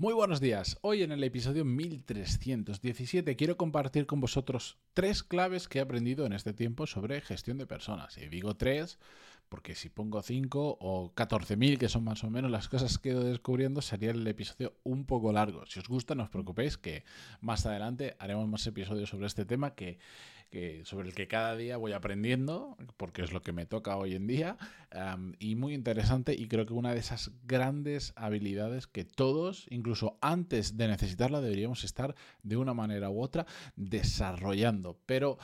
Muy buenos días. Hoy en el episodio 1317 quiero compartir con vosotros tres claves que he aprendido en este tiempo sobre gestión de personas. Y digo tres porque si pongo cinco o 14.000, que son más o menos las cosas que he ido descubriendo, sería el episodio un poco largo. Si os gusta, no os preocupéis que más adelante haremos más episodios sobre este tema que sobre el que cada día voy aprendiendo, porque es lo que me toca hoy en día, y muy interesante y creo que una de esas grandes habilidades que todos, incluso antes de necesitarla, deberíamos estar de una manera u otra desarrollando. Pero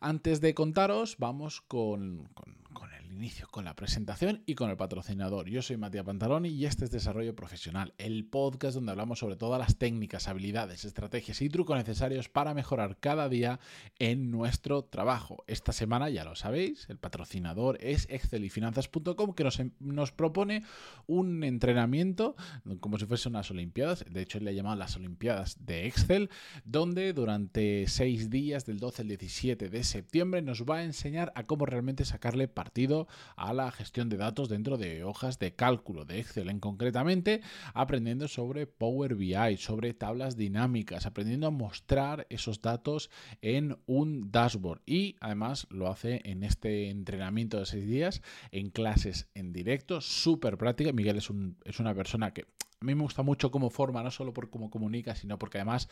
antes de contaros, vamos con, con el inicio, con la presentación y con el patrocinador. Yo soy Matías Pantaloni y este es Desarrollo Profesional, el podcast donde hablamos sobre todas las técnicas, habilidades, estrategias y trucos necesarios para mejorar cada día en nuestro trabajo. Esta semana, ya lo sabéis, el patrocinador es excelifinanzas.com que nos, nos propone un entrenamiento como si fuese unas Olimpiadas, de hecho le he llamado las Olimpiadas de Excel, donde durante seis días, del 12 al 17 de septiembre, nos va a enseñar a cómo realmente sacarle partido a la gestión de datos dentro de hojas de cálculo de Excel en concretamente, aprendiendo sobre Power BI, sobre tablas dinámicas, aprendiendo a mostrar esos datos en un dashboard y además lo hace en este entrenamiento de seis días en clases en directo, súper práctica. Miguel es, un, es una persona que a mí me gusta mucho cómo forma, no solo por cómo comunica, sino porque además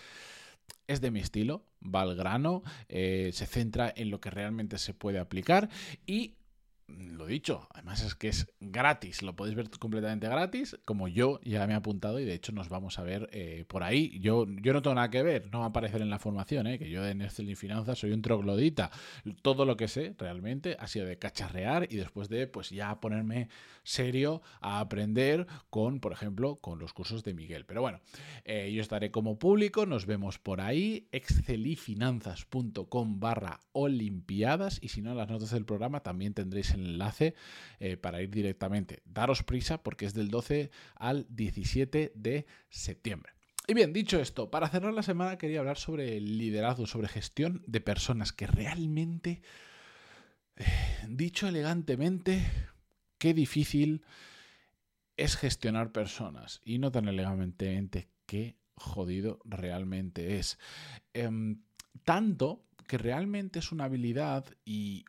es de mi estilo, va al grano, eh, se centra en lo que realmente se puede aplicar y lo dicho, además es que es gratis, lo podéis ver completamente gratis, como yo ya me he apuntado y de hecho nos vamos a ver eh, por ahí. Yo, yo no tengo nada que ver, no va a aparecer en la formación, eh, que yo en Excel Finanzas soy un troglodita. Todo lo que sé realmente ha sido de cacharrear y después de pues ya ponerme serio a aprender con, por ejemplo, con los cursos de Miguel. Pero bueno, eh, yo estaré como público, nos vemos por ahí, excelifinanzas.com barra olimpiadas y si no, las notas del programa también tendréis el enlace eh, para ir directamente. Daros prisa porque es del 12 al 17 de septiembre. Y bien, dicho esto, para cerrar la semana quería hablar sobre liderazgo, sobre gestión de personas, que realmente, eh, dicho elegantemente, qué difícil es gestionar personas. Y no tan elegantemente, qué jodido realmente es. Em, tanto que realmente es una habilidad y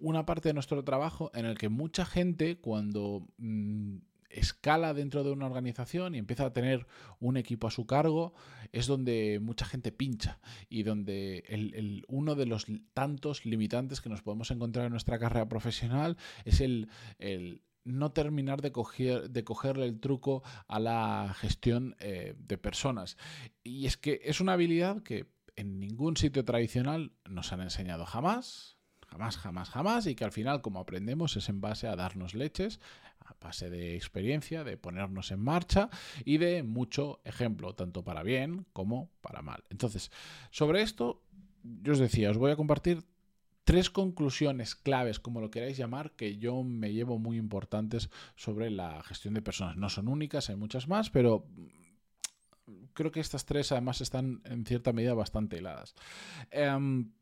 una parte de nuestro trabajo en el que mucha gente cuando mm, escala dentro de una organización y empieza a tener un equipo a su cargo, es donde mucha gente pincha y donde el, uno de los tantos limitantes que nos podemos encontrar en nuestra carrera profesional es el, no terminar de, coger, de cogerle el truco a la gestión eh, de personas. Y es que es una habilidad que en ningún sitio tradicional nos han enseñado jamás, jamás, jamás, jamás, y que al final, como aprendemos, es en base a darnos leches, a base de experiencia, de ponernos en marcha y de mucho ejemplo, tanto para bien como para mal. Entonces, sobre esto, yo os decía, os voy a compartir tres conclusiones claves, como lo queráis llamar, que yo me llevo muy importantes sobre la gestión de personas. No son únicas, hay muchas más, pero creo que estas tres además están en cierta medida bastante heladas. Em,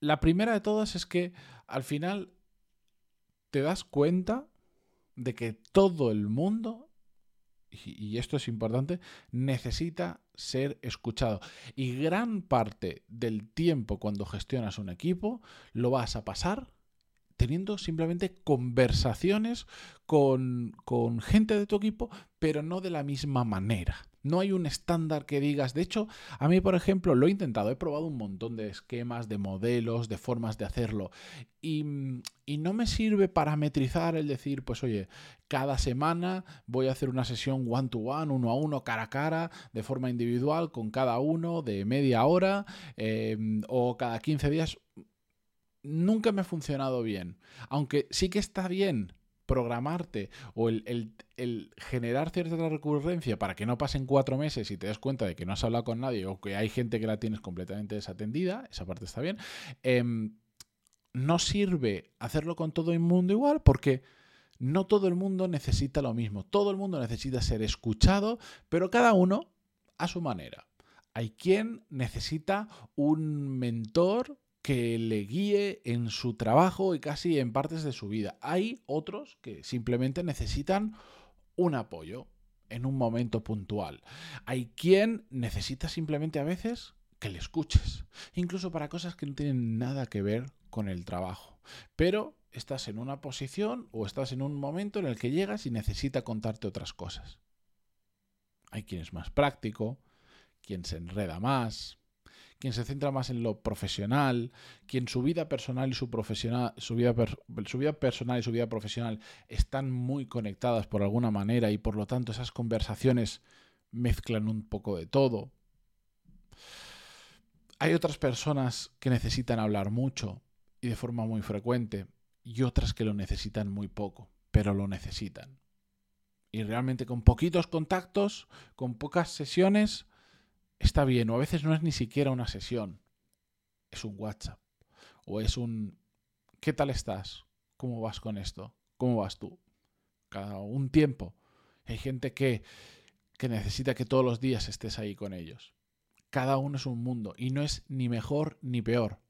la primera de todas es que al final te das cuenta de que todo el mundo, y, esto es importante, necesita ser escuchado. Y gran parte del tiempo cuando gestionas un equipo lo vas a pasar teniendo simplemente conversaciones con, con, gente de tu equipo, pero no de la misma manera. No hay un estándar que digas. De hecho, a mí, por ejemplo, lo he intentado. He probado un montón de esquemas, de modelos, de formas de hacerlo. Y, y, no me sirve parametrizar el decir, pues oye, cada semana voy a hacer una sesión one-to-one, uno a uno, cara a cara, de forma individual, con cada uno, de media hora, em, o cada 15 días. Nunca me ha funcionado bien. Aunque sí que está bien programarte o el, generar cierta recurrencia para que no pasen cuatro meses y te des cuenta de que no has hablado con nadie o que hay gente que la tienes completamente desatendida, esa parte está bien, em, no sirve hacerlo con todo el mundo igual porque no todo el mundo necesita lo mismo, todo el mundo necesita ser escuchado, pero cada uno a su manera. Hay quien necesita un mentor que le guíe en su trabajo y casi en partes de su vida. Hay otros que simplemente necesitan un apoyo. en un momento puntual. Hay quien necesita simplemente a veces que le escuches, incluso para cosas que no tienen nada que ver con el trabajo. Pero estás en una posición o estás en un momento en el que llegas y necesita contarte otras cosas. Hay quien es más práctico, quien se enreda más, quien se centra más en lo profesional, quien su vida personal y su profesional, vida, su vida personal y su vida profesional están muy conectadas por alguna manera y por lo tanto esas conversaciones mezclan un poco de todo. Hay otras personas que necesitan hablar mucho y de forma muy frecuente y otras que lo necesitan muy poco, pero lo necesitan. Y realmente con poquitos contactos, con pocas sesiones, está bien. O a veces no es ni siquiera una sesión. Es un WhatsApp. O es un ¿qué tal estás? ¿Cómo vas con esto? ¿Cómo vas tú? Cada un tiempo. Hay gente que, que necesita que todos los días estés ahí con ellos. Cada uno es un mundo y no es ni mejor ni peor.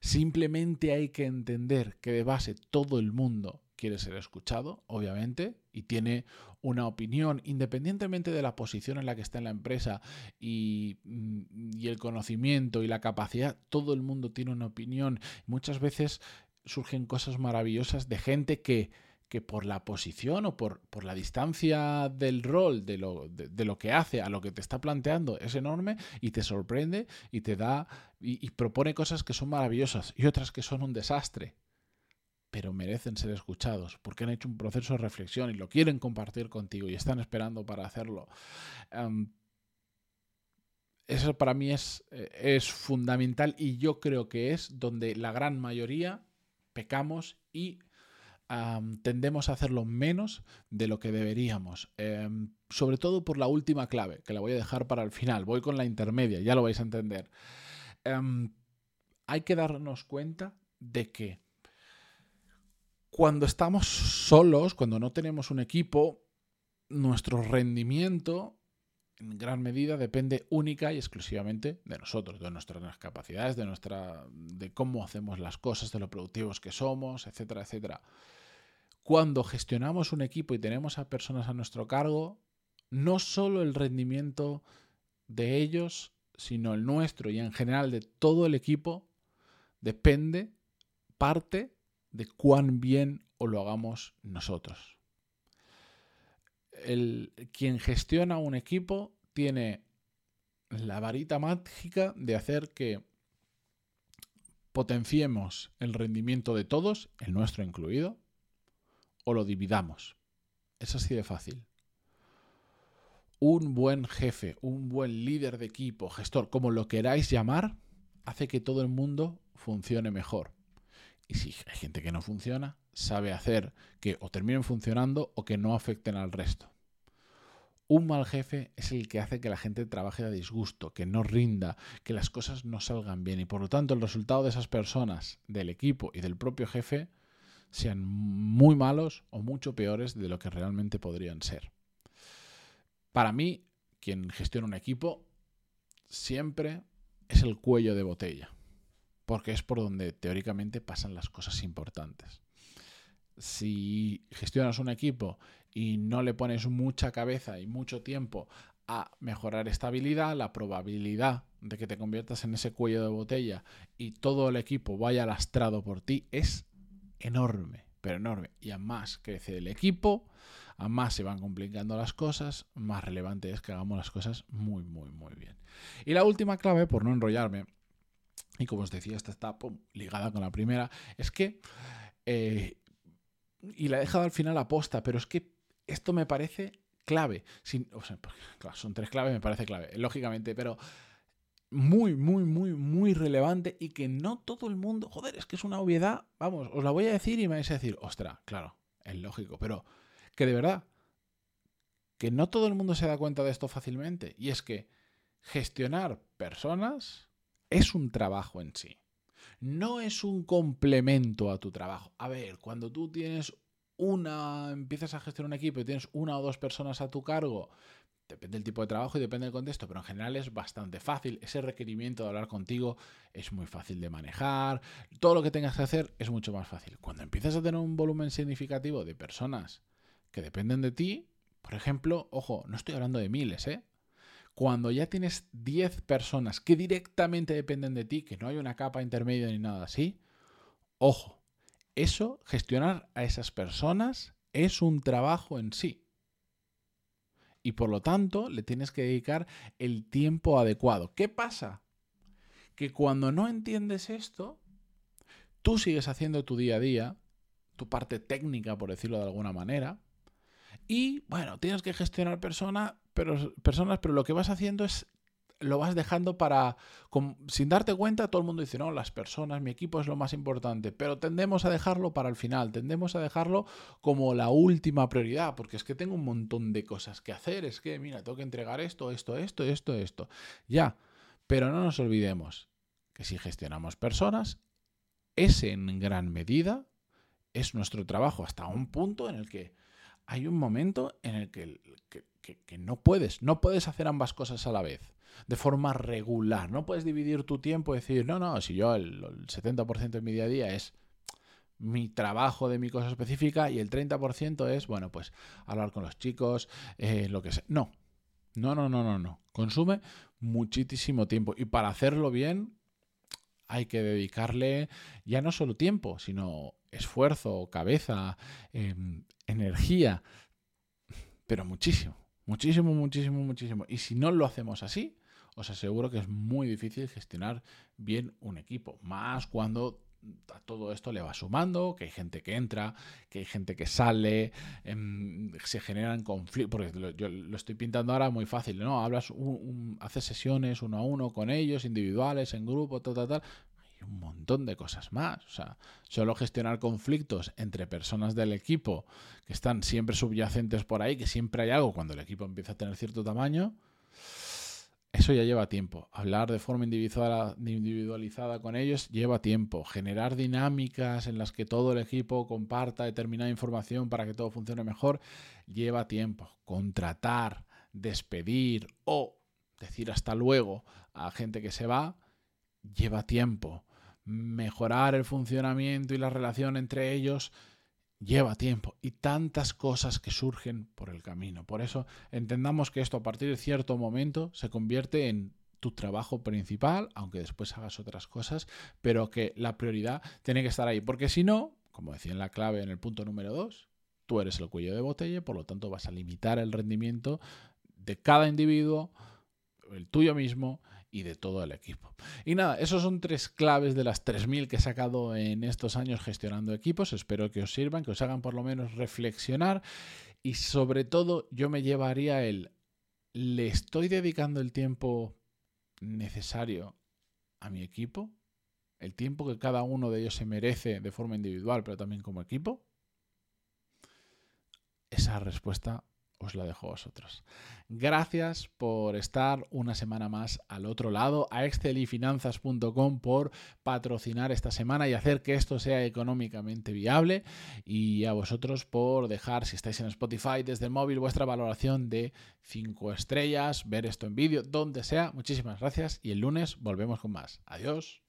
Simplemente hay que entender que de base todo el mundo quiere ser escuchado, obviamente, y tiene una opinión, independientemente de la posición en la que está en la empresa y, y, el conocimiento y la capacidad, todo el mundo tiene una opinión. Muchas veces surgen cosas maravillosas de gente que que por la posición o por, por la distancia del rol, de lo, de, lo, que hace a lo que te está planteando, es enorme y te sorprende y te da y propone cosas que son maravillosas y otras que son un desastre pero merecen ser escuchados porque han hecho un proceso de reflexión y lo quieren compartir contigo y están esperando para hacerlo. Um, eso para mí es, eh, es fundamental y yo creo que es donde la gran mayoría pecamos y tendemos a hacerlo menos de lo que deberíamos. Em, sobre todo por la última clave, que la voy a dejar para el final. Voy con la intermedia, ya lo vais a entender. Em, hay que darnos cuenta de que cuando estamos solos, cuando no tenemos un equipo, nuestro rendimiento en gran medida depende única y exclusivamente de nosotros, de nuestras capacidades, de nuestra de cómo hacemos las cosas, de lo productivos que somos, etcétera, etcétera. Cuando gestionamos un equipo y tenemos a personas a nuestro cargo, no solo el rendimiento de ellos, sino el nuestro y en general de todo el equipo, depende, parte de cuán bien o lo hagamos nosotros. El, quien gestiona un equipo tiene la varita mágica de hacer que potenciemos el rendimiento de todos, el nuestro incluido, o lo dividamos. Es así de fácil. Un buen jefe, un buen líder de equipo, gestor, como lo queráis llamar, hace que todo el mundo funcione mejor. Y si hay gente que no funciona, sabe hacer que o terminen funcionando o que no afecten al resto. Un mal jefe es el que hace que la gente trabaje a disgusto, que no rinda, que las cosas no salgan bien y por lo tanto el resultado de esas personas, del equipo y del propio jefe sean muy malos o mucho peores de lo que realmente podrían ser. Para mí, quien gestiona un equipo siempre es el cuello de botella, porque es por donde teóricamente pasan las cosas importantes. Si gestionas un equipo y no le pones mucha cabeza y mucho tiempo a mejorar estabilidad, la probabilidad de que te conviertas en ese cuello de botella y todo el equipo vaya lastrado por ti es enorme, pero enorme. Y a más crece el equipo, a más se van complicando las cosas, más relevante es que hagamos las cosas muy, muy, muy bien. Y la última clave, por no enrollarme, y como os decía, esta está ligada con la primera, es que, eh, y la he dejado al final a posta, pero es que esto me parece clave. Son tres claves, me parece clave, lógicamente, pero muy, muy, muy, muy relevante y que no todo el mundo, joder, es que es una obviedad, vamos, os la voy a decir y me vais a decir, ostra, claro, es lógico, pero que de verdad, que no todo el mundo se da cuenta de esto fácilmente y es que gestionar personas es un trabajo en sí. No es un complemento a tu trabajo. A ver, cuando tú tienes una, empiezas a gestionar un equipo y tienes una o dos personas a tu cargo, Depende del tipo de trabajo y depende del contexto, pero en general es bastante fácil. Ese requerimiento de hablar contigo es muy fácil de manejar. Todo lo que tengas que hacer es mucho más fácil. Cuando empiezas a tener un volumen significativo de personas que dependen de ti, Por ejemplo, ojo, no estoy hablando de miles, ¿eh? Cuando ya tienes 10 personas que directamente dependen de ti, que no hay una capa intermedia ni nada así, ojo, eso, gestionar a esas personas es un trabajo en sí. Y por lo tanto, le tienes que dedicar el tiempo adecuado. ¿Qué pasa? Que cuando no entiendes esto, tú sigues haciendo tu día a día, tu parte técnica, por decirlo de alguna manera, y bueno, tienes que gestionar personas, pero, personas, pero lo que vas haciendo es lo vas dejando para, sin darte cuenta, todo el mundo dice, no, las personas, mi equipo es lo más importante, pero tendemos a dejarlo para el final, tendemos a dejarlo como la última prioridad, porque es que tengo un montón de cosas que hacer, es que, mira, tengo que entregar esto, esto, esto, esto, esto. Ya, pero no nos olvidemos que si gestionamos personas, ese en gran medida es nuestro trabajo hasta un punto en el que hay un momento en el que, no puedes, no puedes hacer ambas cosas a la vez, de forma regular. No puedes dividir tu tiempo y decir, no, no, si yo el, 70% de mi día a día es mi trabajo de mi cosa específica y el 30% es, bueno, pues hablar con los chicos, eh, lo que sea. No, no, no, no, no, no. Consume muchísimo tiempo y para hacerlo bien hay que dedicarle ya no solo tiempo, sino esfuerzo, cabeza, em, energía, pero muchísimo, muchísimo, muchísimo, muchísimo. Y si no lo hacemos así, os aseguro que es muy difícil gestionar bien un equipo, más cuando a todo esto le va sumando, que hay gente que entra, que hay gente que sale, em, se generan conflictos, porque yo lo estoy pintando ahora muy fácil, ¿no? Hablas, haces sesiones uno a uno con ellos, individuales, en grupo, tal, tal, tal, un montón de cosas más. O sea, solo gestionar conflictos entre personas del equipo que están siempre subyacentes por ahí, que siempre hay algo cuando el equipo empieza a tener cierto tamaño, eso ya lleva tiempo. Hablar de forma individualizada con ellos lleva tiempo. Generar dinámicas en las que todo el equipo comparta determinada información para que todo funcione mejor lleva tiempo. Contratar, despedir o decir hasta luego a gente que se va lleva tiempo mejorar el funcionamiento y la relación entre ellos lleva tiempo y tantas cosas que surgen por el camino. Por eso entendamos que esto a partir de cierto momento se convierte en tu trabajo principal, aunque después hagas otras cosas, pero que la prioridad tiene que estar ahí, porque si no, como decía en la clave en el punto número 2, tú eres el cuello de botella, por lo tanto vas a limitar el rendimiento de cada individuo, el tuyo mismo y de todo el equipo. Y nada, esos son tres claves de las 3.000 que he sacado en estos años gestionando equipos. Espero que os sirvan, que os hagan por lo menos reflexionar y sobre todo yo me llevaría el, ¿le estoy dedicando el tiempo necesario a mi equipo? ¿El tiempo que cada uno de ellos se merece de forma individual, pero también como equipo? Esa respuesta os la dejo a vosotros. Gracias por estar una semana más al otro lado, a excelifinanzas.com por patrocinar esta semana y hacer que esto sea económicamente viable y a vosotros por dejar, si estáis en Spotify desde el móvil, vuestra valoración de 5 estrellas, ver esto en vídeo, donde sea. Muchísimas gracias y el lunes volvemos con más. Adiós.